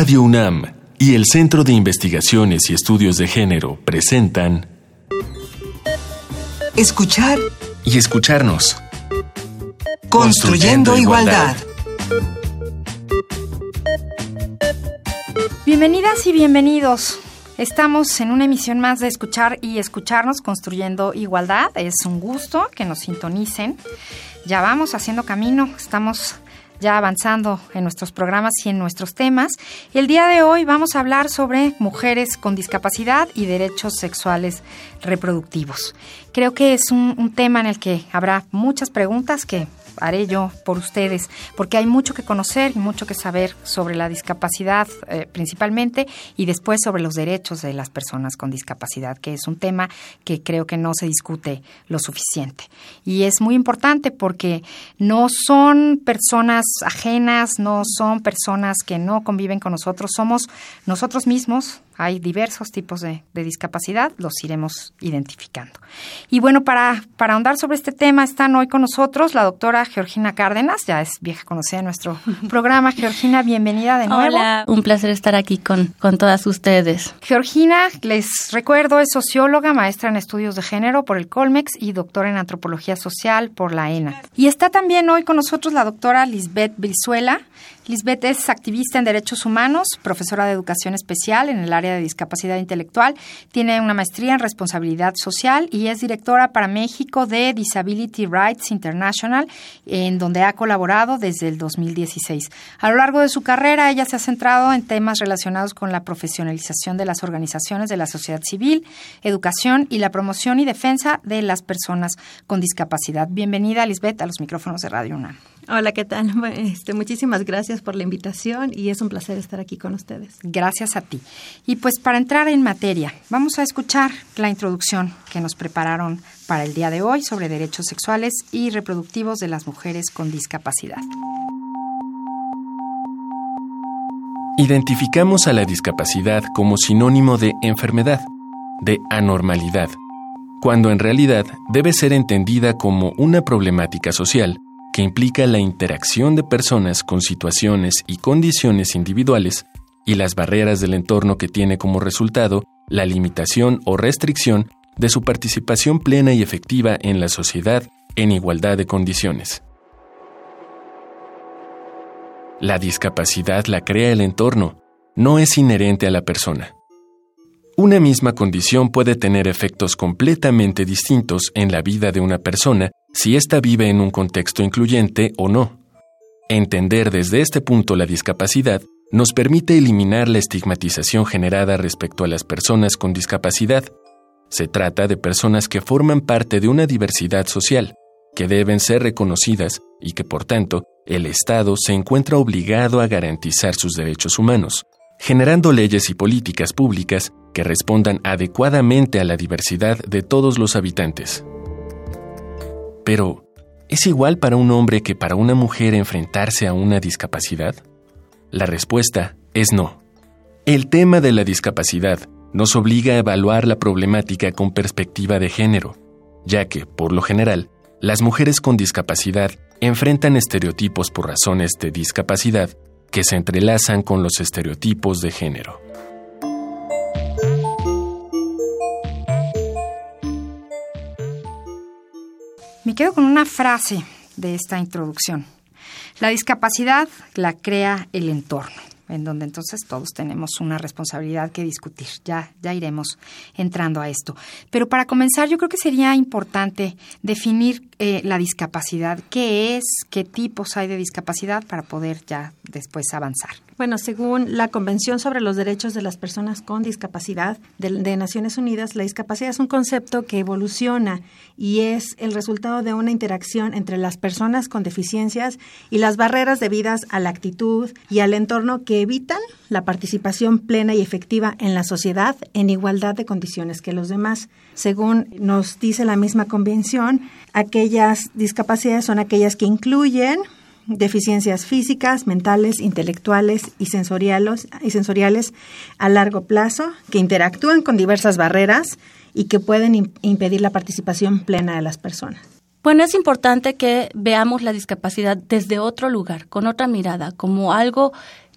Radio UNAM y el Centro de Investigaciones y Estudios de Género presentan Escuchar y escucharnos. Construyendo, igualdad. Bienvenidas y bienvenidos. Estamos en una emisión más de Escuchar y Escucharnos Construyendo Igualdad. Es un gusto que nos sintonicen. Ya vamos haciendo camino, estamos ya avanzando en nuestros programas y en nuestros temas. El día de hoy vamos a hablar sobre mujeres con discapacidad y derechos sexuales reproductivos. Creo que es un, tema en el que habrá muchas preguntas que haré yo por ustedes, porque hay mucho que conocer y mucho que saber sobre la discapacidad eh, principalmente y después sobre los derechos de las personas con discapacidad, que es un tema que creo que no se discute lo suficiente. Y es muy importante porque no son personas ajenas, no son personas que no conviven con nosotros, somos nosotros mismos, hay diversos tipos de, discapacidad, los iremos identificando. Y bueno, para, para ahondar sobre este tema están hoy con nosotros la doctora Georgina Cárdenas, ya es vieja conocida de nuestro programa. Georgina, bienvenida de nuevo. Hola, un placer estar aquí con, con todas ustedes. Georgina, les recuerdo, es socióloga, maestra en estudios de género por el Colmex y doctora en antropología social por la ENA. Y está también hoy con nosotros la doctora Lisbeth Brizuela. Lisbeth es activista en derechos humanos, profesora de educación especial en el área de discapacidad intelectual, tiene una maestría en responsabilidad social y es directora para México de Disability Rights International, en donde ha colaborado desde el 2016. A lo largo de su carrera, ella se ha centrado en temas relacionados con la profesionalización de las organizaciones de la sociedad civil, educación y la promoción y defensa de las personas con discapacidad. Bienvenida, Lisbeth, a los micrófonos de Radio UNAM. Hola, ¿qué tal? Este, muchísimas gracias por la invitación y es un placer estar aquí con ustedes. Gracias a ti. Y pues para entrar en materia, vamos a escuchar la introducción que nos prepararon para el día de hoy sobre derechos sexuales y reproductivos de las mujeres con discapacidad. Identificamos a la discapacidad como sinónimo de enfermedad, de anormalidad, cuando en realidad debe ser entendida como una problemática social implica la interacción de personas con situaciones y condiciones individuales y las barreras del entorno que tiene como resultado la limitación o restricción de su participación plena y efectiva en la sociedad en igualdad de condiciones. La discapacidad la crea el entorno, no es inherente a la persona. Una misma condición puede tener efectos completamente distintos en la vida de una persona si ésta vive en un contexto incluyente o no. Entender desde este punto la discapacidad nos permite eliminar la estigmatización generada respecto a las personas con discapacidad. Se trata de personas que forman parte de una diversidad social, que deben ser reconocidas y que, por tanto, el Estado se encuentra obligado a garantizar sus derechos humanos, generando leyes y políticas públicas que respondan adecuadamente a la diversidad de todos los habitantes. Pero, ¿es igual para un hombre que para una mujer enfrentarse a una discapacidad? La respuesta es no. El tema de la discapacidad nos obliga a evaluar la problemática con perspectiva de género, ya que, por lo general, las mujeres con discapacidad enfrentan estereotipos por razones de discapacidad que se entrelazan con los estereotipos de género. Me quedo con una frase de esta introducción. La discapacidad la crea el entorno, en donde entonces todos tenemos una responsabilidad que discutir. Ya, ya iremos entrando a esto. Pero para comenzar, yo creo que sería importante definir eh, la discapacidad, qué es, qué tipos hay de discapacidad para poder ya después avanzar. Bueno, según la Convención sobre los Derechos de las Personas con Discapacidad de, Naciones Unidas, la discapacidad es un concepto que evoluciona y es el resultado de una interacción entre las personas con deficiencias y las barreras debidas a la actitud y al entorno que evitan la participación plena y efectiva en la sociedad en igualdad de condiciones que los demás. Según nos dice la misma convención, aquellas discapacidades son aquellas que incluyen deficiencias físicas, mentales, intelectuales y sensoriales, y sensoriales a largo plazo que interactúan con diversas barreras y que pueden impedir la participación plena de las personas. Bueno, es importante que veamos la discapacidad desde otro lugar, con otra mirada, como algo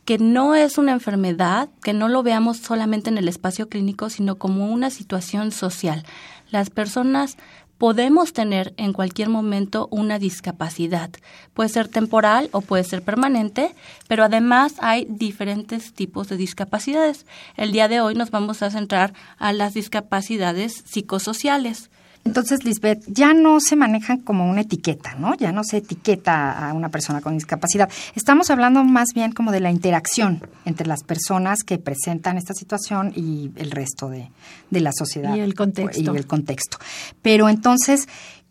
que no es una enfermedad, que no lo veamos solamente en el espacio clínico, sino como una situación social. Las personas podemos tener en cualquier momento una discapacidad. Puede ser temporal o puede ser permanente, pero además hay diferentes tipos de discapacidades. El día de hoy nos vamos a centrar a las discapacidades psicosociales. Entonces, Lisbeth, ya no se manejan como una etiqueta, ¿no? Ya no se etiqueta a una persona con discapacidad. Estamos hablando más bien como de la interacción entre las personas que presentan esta situación y el resto de, la sociedad. Y el contexto. Y el contexto. Pero entonces,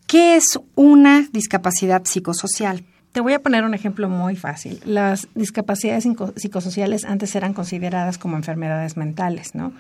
¿qué es una discapacidad psicosocial? Te voy a poner un ejemplo muy fácil. Las discapacidades psicosociales antes eran consideradas como enfermedades mentales, ¿no?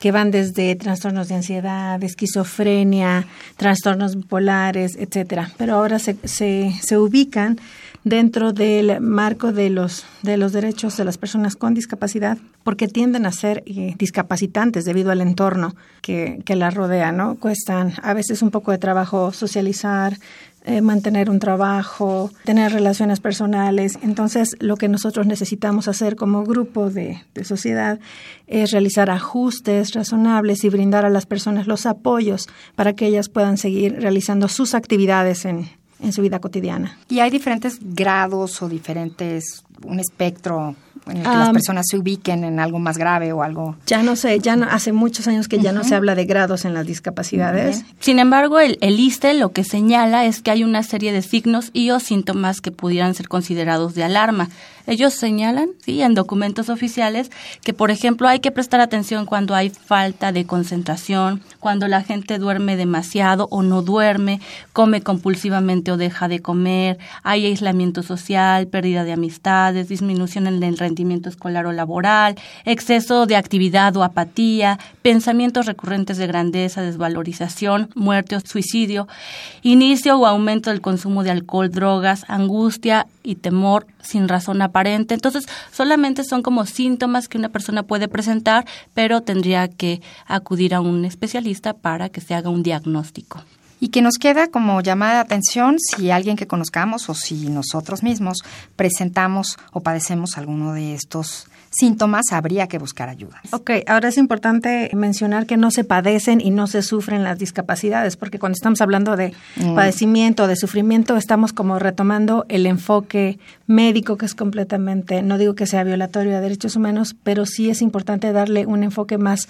que van desde trastornos de ansiedad, esquizofrenia, trastornos bipolares, etcétera. Pero ahora se, se, se ubican dentro del marco de los, de los derechos de las personas con discapacidad, porque tienden a ser eh, discapacitantes debido al entorno que, que la rodea, ¿no? Cuestan a veces un poco de trabajo socializar, eh, mantener un trabajo, tener relaciones personales. Entonces, lo que nosotros necesitamos hacer como grupo de, de, sociedad es realizar ajustes razonables y brindar a las personas los apoyos para que ellas puedan seguir realizando sus actividades en, en su vida cotidiana. Y hay diferentes grados o diferentes, un espectro en el que las personas se ubiquen en algo más grave o algo. Ya no sé, ya no, hace muchos años que ya no se habla de grados en las discapacidades. Sin embargo, el, el ISTE lo que señala es que hay una serie de signos y o síntomas que pudieran ser considerados de alarma. Ellos señalan, sí, en documentos oficiales que, por ejemplo, hay que prestar atención cuando hay falta de concentración, cuando la gente duerme demasiado o no duerme, come compulsivamente o deja de comer, hay aislamiento social, pérdida de amistades, disminución en el rendimiento escolar o laboral, exceso de actividad o apatía, pensamientos recurrentes de grandeza, desvalorización, muerte o suicidio, inicio o aumento del consumo de alcohol, drogas, angustia y temor sin razón aparente. Entonces, solamente son como síntomas que una persona puede presentar, pero tendría que acudir a un especialista para que se haga un diagnóstico. Y que nos queda como llamada de atención si alguien que conozcamos o si nosotros mismos presentamos o padecemos alguno de estos síntomas, habría que buscar ayuda. Ok, ahora es importante mencionar que no se padecen y no se sufren las discapacidades, porque cuando estamos hablando de mm. padecimiento, de sufrimiento, estamos como retomando el enfoque médico que es completamente, no digo que sea violatorio de derechos humanos, pero sí es importante darle un enfoque más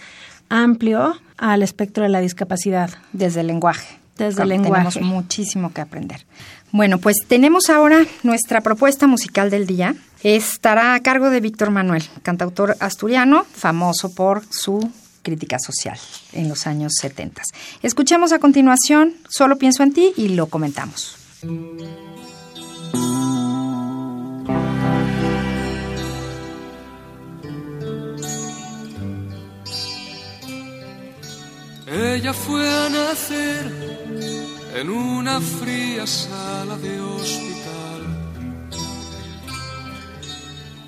amplio al espectro de la discapacidad. Desde el lenguaje. Desde el lenguaje. Tenemos muchísimo que aprender. Bueno, pues tenemos ahora nuestra propuesta musical del día. Estará a cargo de Víctor Manuel, cantautor asturiano, famoso por su crítica social en los años 70. Escuchemos a continuación Solo pienso en ti y lo comentamos. Ella fue a nacer en una fría sala de hospital.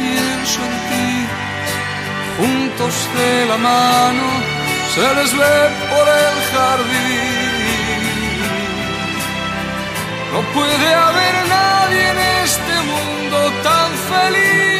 pienso en ti. Juntos de la mano se les ve por el jardín. No puede haber nadie en este mundo tan feliz.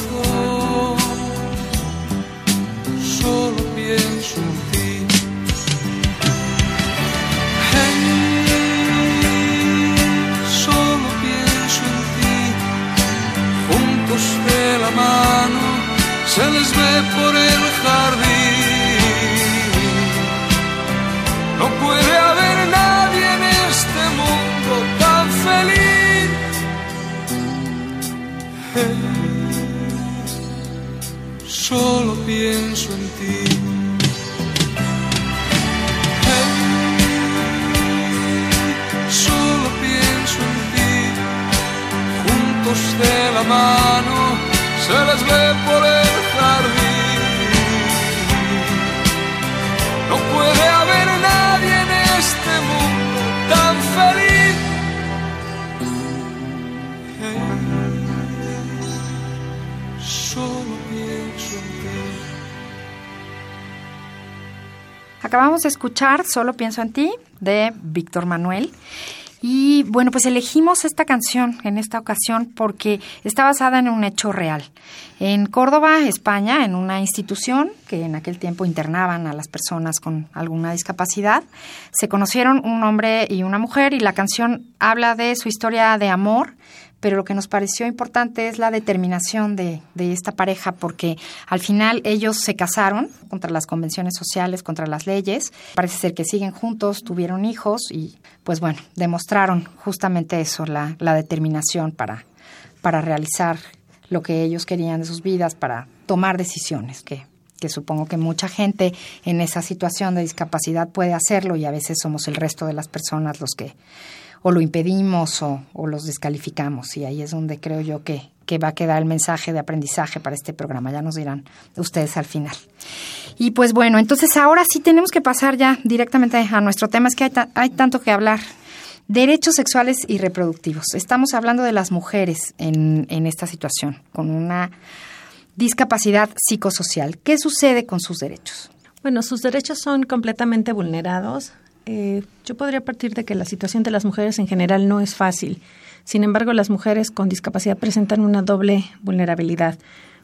Se les ve por el jardín. No puede haber nadie en este mundo tan feliz. Solo pienso en ti. Solo pienso en ti. Juntos de la mano se les ve por el jardín. No puede haber nadie en este mundo tan feliz. Hey, solo pienso en ti. Acabamos de escuchar Solo pienso en ti de Víctor Manuel. Y bueno, pues elegimos esta canción en esta ocasión porque está basada en un hecho real. En Córdoba, España, en una institución que en aquel tiempo internaban a las personas con alguna discapacidad, se conocieron un hombre y una mujer y la canción habla de su historia de amor, pero lo que nos pareció importante es la determinación de, de, esta pareja, porque al final ellos se casaron contra las convenciones sociales, contra las leyes. Parece ser que siguen juntos, tuvieron hijos y, pues bueno, demostraron justamente eso, la, la determinación para, para realizar lo que ellos querían de sus vidas, para tomar decisiones que que supongo que mucha gente en esa situación de discapacidad puede hacerlo y a veces somos el resto de las personas los que o lo impedimos o, o, los descalificamos. Y ahí es donde creo yo que, que, va a quedar el mensaje de aprendizaje para este programa. Ya nos dirán ustedes al final. Y pues bueno, entonces ahora sí tenemos que pasar ya directamente a nuestro tema. Es que hay, hay tanto que hablar. Derechos sexuales y reproductivos. Estamos hablando de las mujeres en, en esta situación, con una discapacidad psicosocial. ¿Qué sucede con sus derechos? Bueno, sus derechos son completamente vulnerados eh, yo podría partir de que la situación de las mujeres en general no es fácil. Sin embargo, las mujeres con discapacidad presentan una doble vulnerabilidad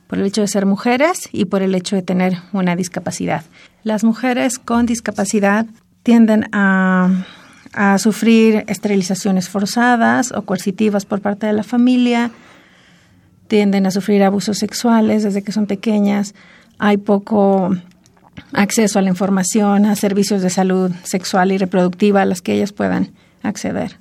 por el hecho de ser mujeres y por el hecho de tener una discapacidad. Las mujeres con discapacidad tienden a, a sufrir esterilizaciones forzadas o coercitivas por parte de la familia, tienden a sufrir abusos sexuales desde que son pequeñas, hay poco acceso a la información, a servicios de salud sexual y reproductiva a las que ellas puedan acceder.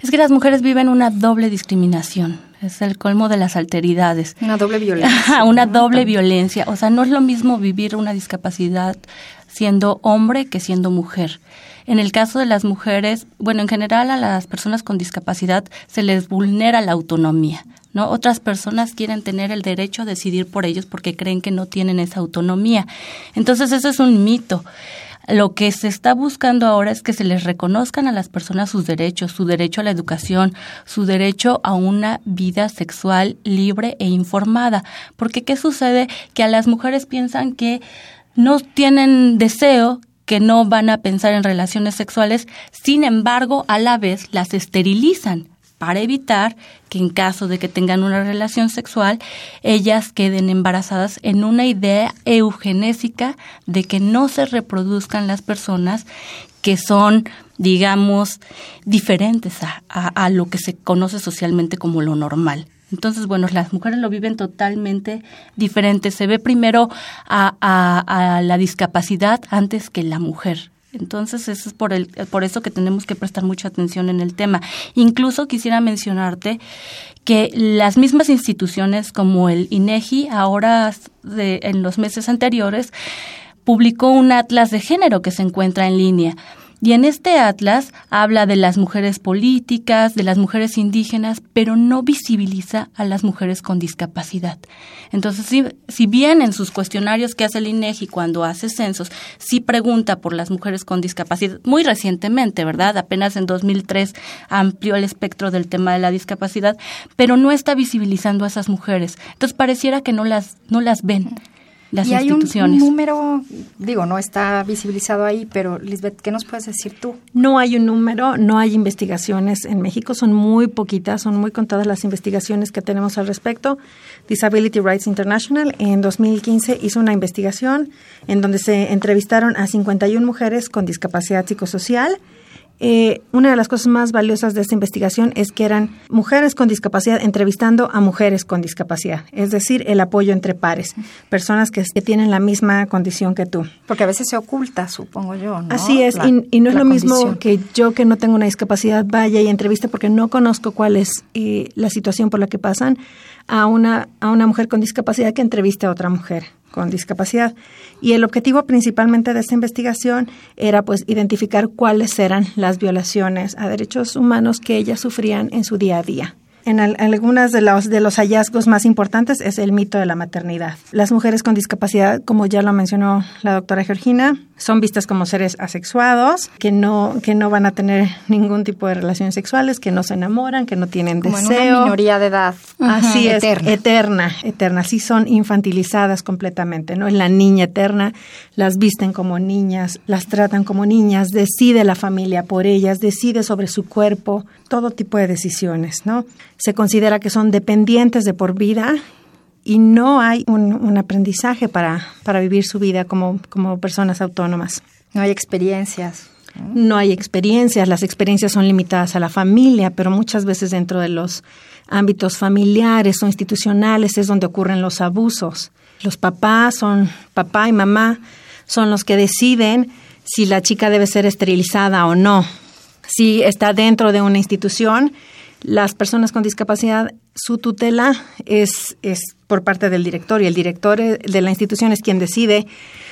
Es que las mujeres viven una doble discriminación. Es el colmo de las alteridades. Una doble violencia. una doble violencia. O sea, no es lo mismo vivir una discapacidad siendo hombre que siendo mujer. En el caso de las mujeres, bueno, en general a las personas con discapacidad se les vulnera la autonomía. ¿No? Otras personas quieren tener el derecho a decidir por ellos porque creen que no tienen esa autonomía. Entonces, eso es un mito. Lo que se está buscando ahora es que se les reconozcan a las personas sus derechos, su derecho a la educación, su derecho a una vida sexual libre e informada. Porque ¿qué sucede? Que a las mujeres piensan que no tienen deseo, que no van a pensar en relaciones sexuales, sin embargo, a la vez las esterilizan para evitar que en caso de que tengan una relación sexual, ellas queden embarazadas en una idea eugenésica de que no se reproduzcan las personas que son, digamos, diferentes a, a, lo que se conoce socialmente como lo normal. Entonces, bueno, las mujeres lo viven totalmente diferente. Se ve primero a, a, la discapacidad antes que la mujer. Entonces, eso es por, el, por eso que tenemos que prestar mucha atención en el tema. Incluso quisiera mencionarte que las mismas instituciones como el INEGI, ahora de, en los meses anteriores, publicó un atlas de género que se encuentra en línea y en este atlas habla de las mujeres políticas, de las mujeres indígenas, pero no visibiliza a las mujeres con discapacidad. Entonces, si, si bien en sus cuestionarios que hace el INEGI cuando hace censos, sí pregunta por las mujeres con discapacidad, muy recientemente, ¿verdad? Apenas en 2003 amplió el espectro del tema de la discapacidad, pero no está visibilizando a esas mujeres. Entonces, pareciera que no las, no las ven y hay Un, número, digo, no está visibilizado ahí, pero Lisbeth, ¿qué nos puedes decir tú? No hay un número, no hay investigaciones en México, son muy poquitas, son muy contadas las investigaciones que tenemos al respecto. Disability Rights International en 2015 hizo una investigación en donde se entrevistaron a 51 mujeres con discapacidad psicosocial eh, una de las cosas más valiosas de esta investigación es que eran mujeres con discapacidad entrevistando a mujeres con discapacidad, es decir, el apoyo entre pares, personas que, tienen la misma condición que tú. Porque a veces se oculta, supongo yo. ¿no? Así es, y, no es lo mismo que yo que no tengo una discapacidad vaya y entreviste porque no conozco cuál es eh, la situación por la que pasan a una, a una mujer con discapacidad que entreviste a otra mujer con discapacidad. Y el objetivo principalmente de esta investigación era pues identificar cuáles eran las violaciones a derechos humanos que ellas sufrían en su día a día en algunas de los, de los hallazgos más importantes es el mito de la maternidad. Las mujeres con discapacidad, como ya lo mencionó la doctora Georgina, son vistas como seres asexuados, que no, que no van a tener ningún tipo de relaciones sexuales, que no se enamoran, que no tienen como deseo. En una minoría de edad. Así es, eterna. eterna, eterna. Sí son infantilizadas completamente, ¿no? En la niña eterna las visten como niñas, las tratan como niñas, decide la familia por ellas, decide sobre su cuerpo, todo tipo de decisiones, ¿no? Se considera que son dependientes de por vida y no hay un, aprendizaje para, para vivir su vida como, como personas autónomas. No hay experiencias. No hay experiencias, las experiencias son limitadas a la familia, pero muchas veces dentro de los ámbitos familiares o institucionales es donde ocurren los abusos. Los papás son, papá y mamá son los que deciden si la chica debe ser esterilizada o no si está dentro de una institución, las personas con discapacidad, su tutela es, es por parte del director y el director de la institución es quien decide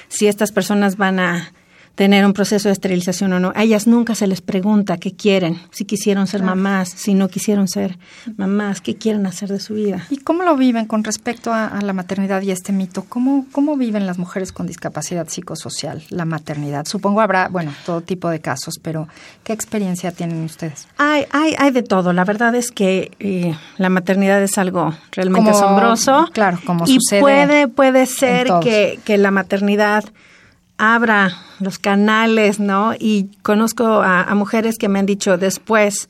si estas personas van a tener un proceso de esterilización o no. A ellas nunca se les pregunta qué quieren, si quisieron ser mamás, si no quisieron ser mamás, qué quieren hacer de su vida. ¿Y cómo lo viven con respecto a, la maternidad y este mito? ¿Cómo, ¿Cómo viven las mujeres con discapacidad psicosocial la maternidad? Supongo habrá, bueno, todo tipo de casos, pero ¿qué experiencia tienen ustedes? Hay, hay, hay de todo. La verdad es que eh, la maternidad es algo realmente asombroso. Claro, como y sucede. Puede, puede ser que, que la maternidad abra los canales, ¿no? Y conozco a, mujeres que me han dicho después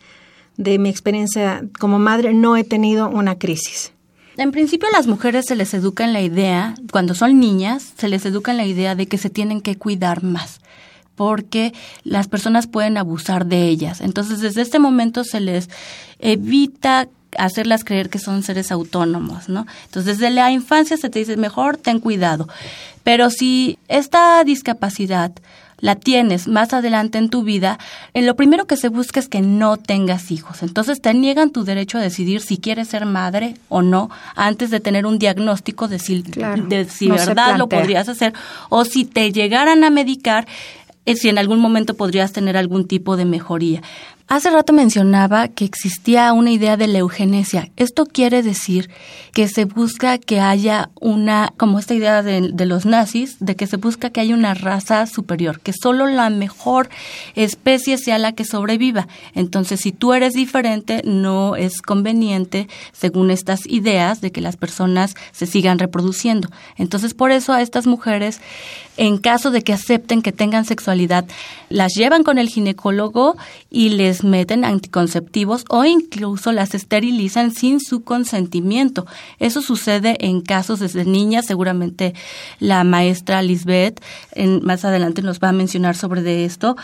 de mi experiencia como madre, no he tenido una crisis. En principio las mujeres se les educa en la idea, cuando son niñas, se les educa en la idea de que se tienen que cuidar más porque las personas pueden abusar de ellas. Entonces, desde este momento se les evita hacerlas creer que son seres autónomos, ¿no? Entonces, desde la infancia se te dice, mejor ten cuidado. Pero si esta discapacidad la tienes más adelante en tu vida, eh, lo primero que se busca es que no tengas hijos. Entonces te niegan tu derecho a decidir si quieres ser madre o no antes de tener un diagnóstico de si, de si verdad lo podrías hacer o si te llegaran a medicar, eh, si en algún momento podrías tener algún tipo de mejoría. Hace rato mencionaba que existía una idea de la eugenesia. Esto quiere decir que se busca que haya una, como esta idea de, los nazis, de que se busca que haya una raza superior, que solo la mejor especie sea la que sobreviva. Entonces, si tú eres diferente, no es conveniente, según estas ideas, de que las personas se sigan reproduciendo. Entonces, por eso a estas mujeres en caso de que acepten que tengan sexualidad, las llevan con el ginecólogo y les meten anticonceptivos o incluso las esterilizan sin su consentimiento. Eso sucede en casos desde niñas, seguramente la maestra Lisbeth en, más adelante nos va a mencionar sobre esto.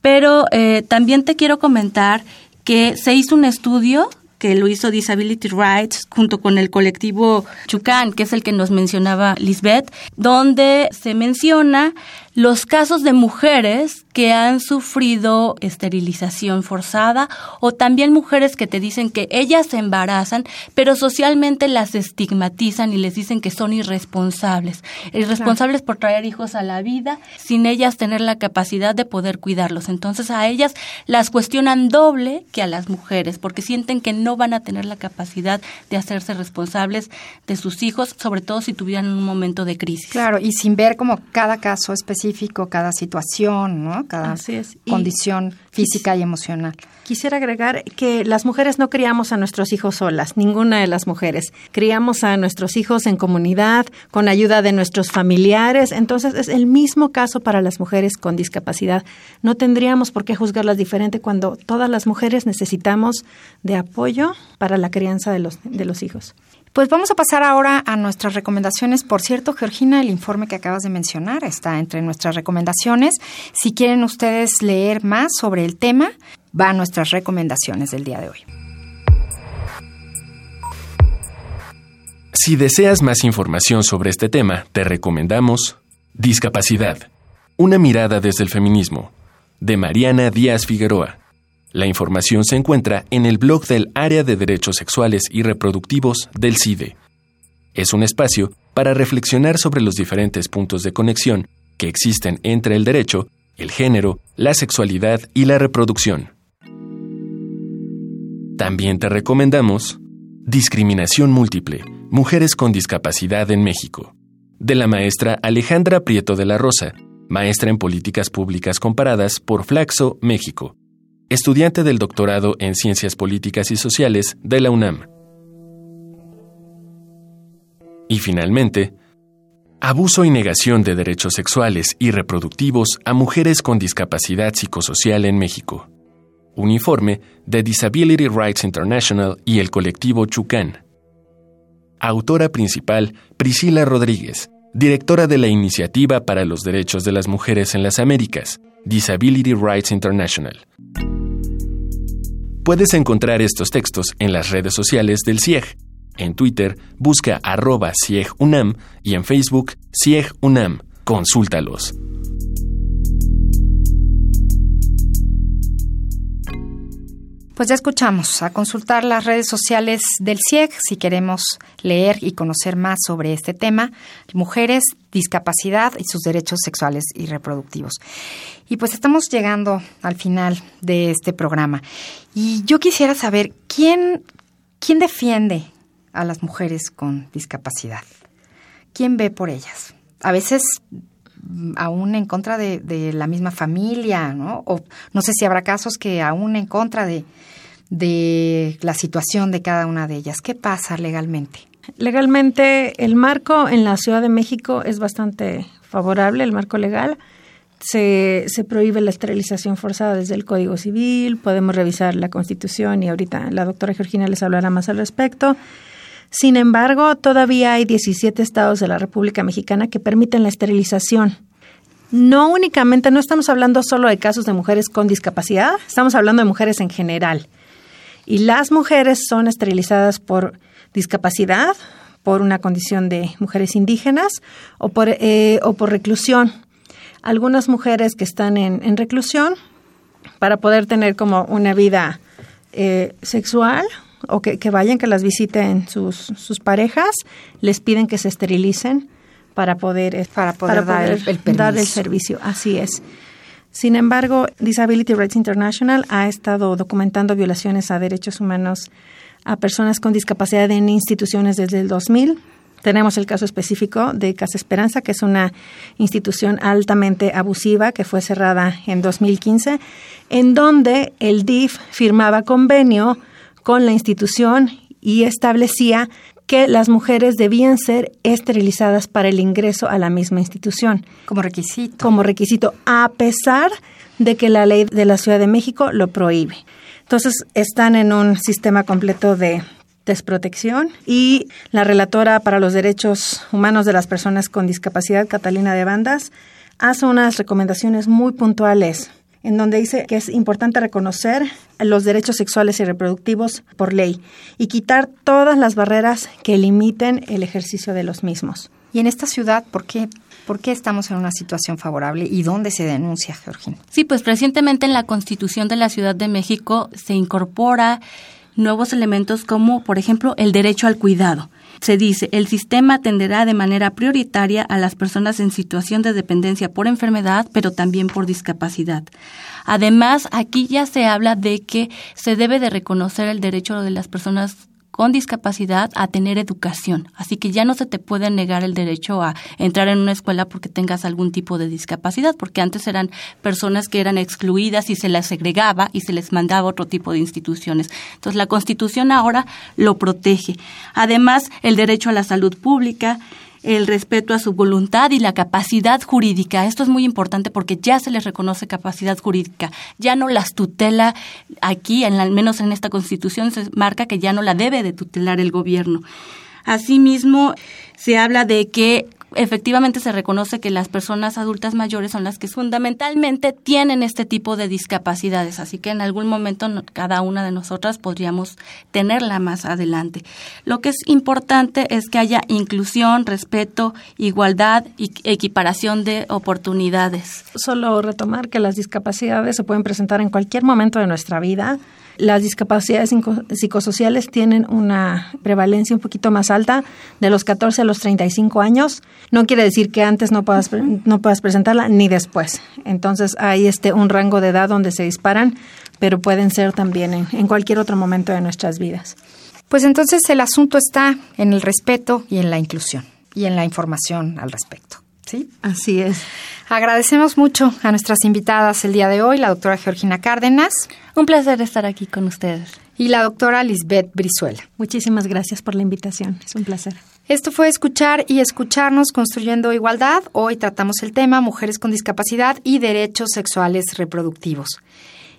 Pero eh, también te quiero comentar que se hizo un estudio que lo hizo Disability Rights junto con el colectivo Chucán, que es el que nos mencionaba Lisbeth, donde se menciona los casos de mujeres que han sufrido esterilización forzada o también mujeres que te dicen que ellas se embarazan, pero socialmente las estigmatizan y les dicen que son irresponsables, irresponsables por traer hijos a la vida sin ellas tener la capacidad de poder cuidarlos. Entonces a ellas las cuestionan doble que a las mujeres porque sienten que no van a tener la capacidad de hacerse responsables de sus hijos, sobre todo si tuvieran un momento de crisis. Claro, y sin ver como cada caso específico cada situación, ¿no? cada condición física y emocional. Quisiera agregar que las mujeres no criamos a nuestros hijos solas, ninguna de las mujeres. Criamos a nuestros hijos en comunidad, con ayuda de nuestros familiares. Entonces es el mismo caso para las mujeres con discapacidad. No tendríamos por qué juzgarlas diferente cuando todas las mujeres necesitamos de apoyo para la crianza de los, de los hijos. Pues vamos a pasar ahora a nuestras recomendaciones. Por cierto, Georgina, el informe que acabas de mencionar está entre nuestras recomendaciones. Si quieren ustedes leer más sobre el tema, va a nuestras recomendaciones del día de hoy. Si deseas más información sobre este tema, te recomendamos Discapacidad. Una mirada desde el feminismo, de Mariana Díaz Figueroa. La información se encuentra en el blog del Área de Derechos Sexuales y Reproductivos del CIDE. Es un espacio para reflexionar sobre los diferentes puntos de conexión que existen entre el derecho, el género, la sexualidad y la reproducción. También te recomendamos Discriminación Múltiple, Mujeres con Discapacidad en México, de la maestra Alejandra Prieto de la Rosa, maestra en Políticas Públicas Comparadas por Flaxo, México estudiante del doctorado en Ciencias Políticas y Sociales de la UNAM. Y finalmente, abuso y negación de derechos sexuales y reproductivos a mujeres con discapacidad psicosocial en México. Un informe de Disability Rights International y el colectivo Chucán. Autora principal, Priscila Rodríguez, directora de la Iniciativa para los Derechos de las Mujeres en las Américas, Disability Rights International. Puedes encontrar estos textos en las redes sociales del CIEG. En Twitter, busca arroba CIEGUNAM y en Facebook, CIEGUNAM. Consúltalos. Pues ya escuchamos, a consultar las redes sociales del CIEG si queremos leer y conocer más sobre este tema, mujeres, discapacidad y sus derechos sexuales y reproductivos. Y pues estamos llegando al final de este programa. Y yo quisiera saber quién, quién defiende a las mujeres con discapacidad. ¿Quién ve por ellas? A veces aún en contra de, la misma familia, ¿no? O no sé si habrá casos que aún en contra de, de la situación de cada una de ellas. ¿Qué pasa legalmente? Legalmente, el marco en la Ciudad de México es bastante favorable, el marco legal. Se, se, prohíbe la esterilización forzada desde el Código Civil, podemos revisar la Constitución y ahorita la doctora Georgina les hablará más al respecto. Sin embargo, todavía hay 17 estados de la República Mexicana que permiten la esterilización. No únicamente, no estamos hablando solo de casos de mujeres con discapacidad, estamos hablando de mujeres en general. Y las mujeres son esterilizadas por discapacidad, por una condición de mujeres indígenas o por, eh, o por reclusión. Algunas mujeres que están en, reclusión para poder tener como una vida eh, sexual o que, vayan, que las visiten sus, sus parejas, les piden que se esterilicen para poder, eh, para poder, dar, el, dar, el, servicio. Así es. Sin embargo, Disability Rights International ha estado documentando violaciones a derechos humanos a personas con discapacidad en instituciones desde el 2000. Tenemos el caso específico de Casa Esperanza, que es una institución altamente abusiva que fue cerrada en 2015, en donde el DIF firmaba convenio con la institución y establecía que las mujeres debían ser esterilizadas para el ingreso a la misma institución. Como requisito. Como requisito, a pesar de que la ley de la Ciudad de México lo prohíbe. Entonces, están en un sistema completo de desprotección y la relatora para los derechos humanos de las personas con discapacidad, Catalina de Bandas, hace unas recomendaciones muy puntuales en donde dice que es importante reconocer los derechos sexuales y reproductivos por ley y quitar todas las barreras que limiten el ejercicio de los mismos. Y en esta ciudad, ¿por qué, ¿por qué estamos en una situación favorable y dónde se denuncia, Georgina? Sí, pues recientemente en la Constitución de la Ciudad de México se incorpora nuevos elementos como, por ejemplo, el derecho al cuidado. Se dice, el sistema atenderá de manera prioritaria a las personas en situación de dependencia por enfermedad, pero también por discapacidad. Además, aquí ya se habla de que se debe de reconocer el derecho de las personas con discapacidad a tener educación. Así que ya no se te puede negar el derecho a entrar en una escuela porque tengas algún tipo de discapacidad, porque antes eran personas que eran excluidas y se las segregaba y se les mandaba otro tipo de instituciones. Entonces la Constitución ahora lo protege. Además, el derecho a la salud pública, el respeto a su voluntad y la capacidad jurídica. Esto es muy importante porque ya se les reconoce capacidad jurídica. Ya no las tutela aquí, en, al menos en esta Constitución se marca que ya no la debe de tutelar el gobierno. Asimismo, se habla de que efectivamente se reconoce que las personas adultas mayores son las que fundamentalmente tienen este tipo de discapacidades, así que en algún momento cada una de nosotras podríamos tenerla más adelante. Lo que es importante es que haya inclusión, respeto, igualdad y equiparación de oportunidades. Solo retomar que las discapacidades se pueden presentar en cualquier momento de nuestra vida las discapacidades psicosociales tienen una prevalencia un poquito más alta, de los 14 a los 35 años. No quiere decir que antes no puedas, no puedas presentarla ni después. Entonces hay este, un rango de edad donde se disparan, pero pueden ser también en, en cualquier otro momento de nuestras vidas. Pues entonces el asunto está en el respeto y en la inclusión y en la información al respecto. ¿Sí? Así es. Agradecemos mucho a nuestras invitadas el día de hoy, la doctora Georgina Cárdenas. Un placer estar aquí con ustedes. Y la doctora Lisbeth Brizuela. Muchísimas gracias por la invitación. Es un placer. Esto fue Escuchar y Escucharnos Construyendo Igualdad. Hoy tratamos el tema Mujeres con Discapacidad y Derechos Sexuales Reproductivos.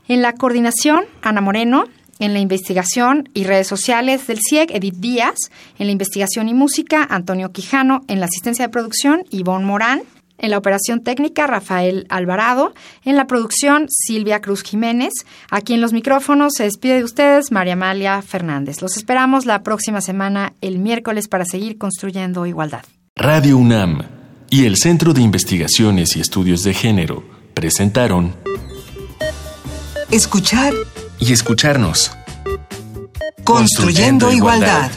En la coordinación, Ana Moreno. En la investigación y redes sociales del CIEG, Edith Díaz. En la investigación y música, Antonio Quijano. En la asistencia de producción, Ivonne Morán. En la operación técnica, Rafael Alvarado. En la producción, Silvia Cruz Jiménez. Aquí en los micrófonos se despide de ustedes María Amalia Fernández. Los esperamos la próxima semana, el miércoles, para seguir construyendo igualdad. Radio UNAM y el Centro de Investigaciones y Estudios de Género presentaron Escuchar y escucharnos. Construyendo, igualdad.